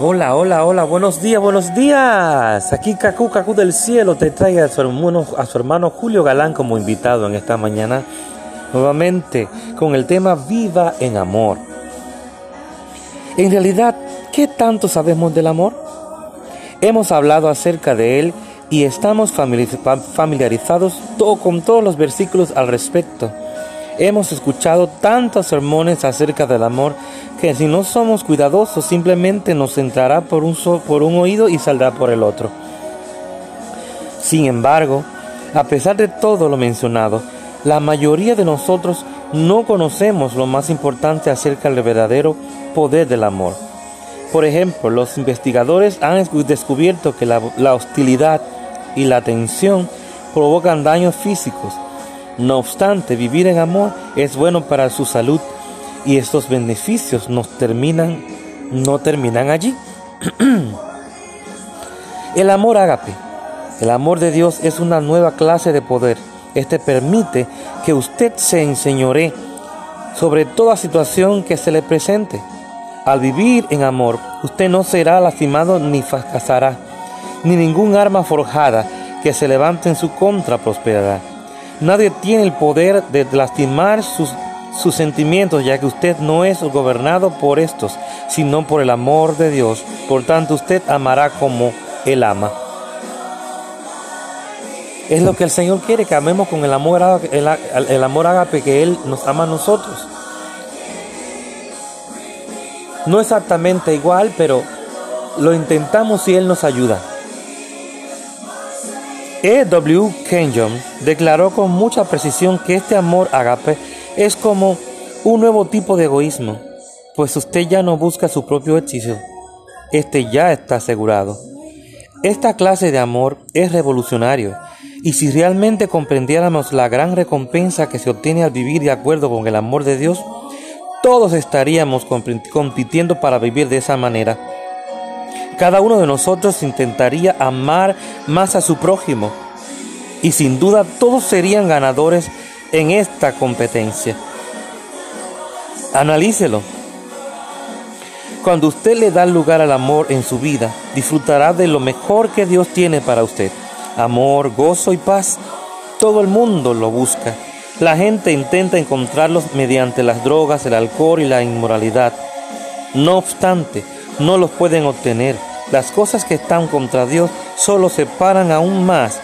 Hola, hola, hola, buenos días, buenos días. Aquí Cacú, Cacú del Cielo te trae a su, hermano, a su hermano Julio Galán como invitado en esta mañana, nuevamente con el tema Viva en Amor. En realidad, ¿qué tanto sabemos del amor? Hemos hablado acerca de él y estamos familiarizados con todos los versículos al respecto. Hemos escuchado tantos sermones acerca del amor que si no somos cuidadosos simplemente nos entrará por un, oído y saldrá por el otro. Sin embargo, a pesar de todo lo mencionado, la mayoría de nosotros no conocemos lo más importante acerca del verdadero poder del amor. Por ejemplo, los investigadores han descubierto que la, la hostilidad y la tensión provocan daños físicos, no obstante, vivir en amor es bueno para su salud y estos beneficios nos terminan, no terminan allí. el amor ágape, el amor de Dios es una nueva clase de poder. Este permite que usted se enseñore sobre toda situación que se le presente. Al vivir en amor, usted no será lastimado ni fracasará, ni ningún arma forjada que se levante en su contra prosperará. Nadie tiene el poder de lastimar sus, sentimientos, ya que usted no es gobernado por estos, sino por el amor de Dios. Por tanto, usted amará como Él ama. Es lo que el Señor quiere, que amemos con el amor, el, el amor ágape que Él nos ama a nosotros. No exactamente igual, pero lo intentamos y Él nos ayuda. E. W. Kenyon declaró con mucha precisión que este amor agape es como un nuevo tipo de egoísmo, pues usted ya no busca su propio hechizo, este ya está asegurado. Esta clase de amor es revolucionario, y si realmente comprendiéramos la gran recompensa que se obtiene al vivir de acuerdo con el amor de Dios, todos estaríamos compitiendo para vivir de esa manera. Cada uno de nosotros intentaría amar más a su prójimo y sin duda todos serían ganadores en esta competencia. Analícelo. Cuando usted le da lugar al amor en su vida, disfrutará de lo mejor que Dios tiene para usted. Amor, gozo y paz. Todo el mundo lo busca. La gente intenta encontrarlos mediante las drogas, el alcohol y la inmoralidad. No obstante, no los pueden obtener. Las cosas que están contra Dios solo separan aún más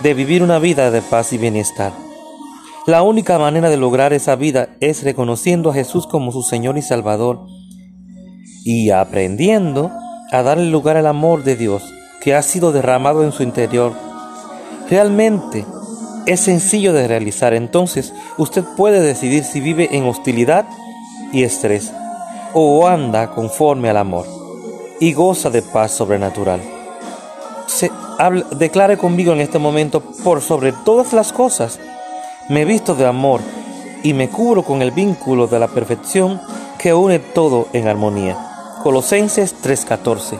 de vivir una vida de paz y bienestar. La única manera de lograr esa vida es reconociendo a Jesús como su Señor y Salvador y aprendiendo a darle lugar al amor de Dios que ha sido derramado en su interior. Realmente es sencillo de realizar, entonces usted puede decidir si vive en hostilidad y estrés o anda conforme al amor y goza de paz sobrenatural. Se, declare conmigo en este momento, por sobre todas las cosas, me visto de amor y me cubro con el vínculo de la perfección que une todo en armonía. Colosenses 3:14.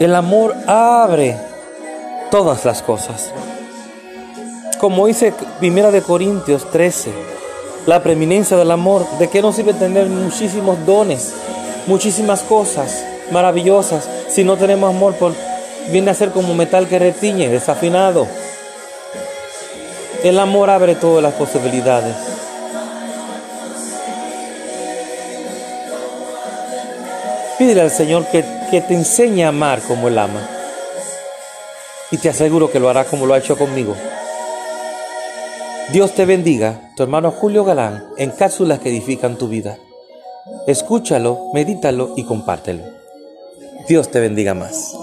El amor abre todas las cosas. Como dice Primera de Corintios 13, la preeminencia del amor, ¿de qué nos sirve tener muchísimos dones? Muchísimas cosas maravillosas. Si no tenemos amor, viene a ser como metal que retiñe, desafinado. El amor abre todas las posibilidades. Pídele al Señor que, que te enseñe a amar como Él ama. Y te aseguro que lo hará como lo ha hecho conmigo. Dios te bendiga, tu hermano Julio Galán, en cápsulas que edifican tu vida. Escúchalo, medítalo y compártelo. Dios te bendiga más.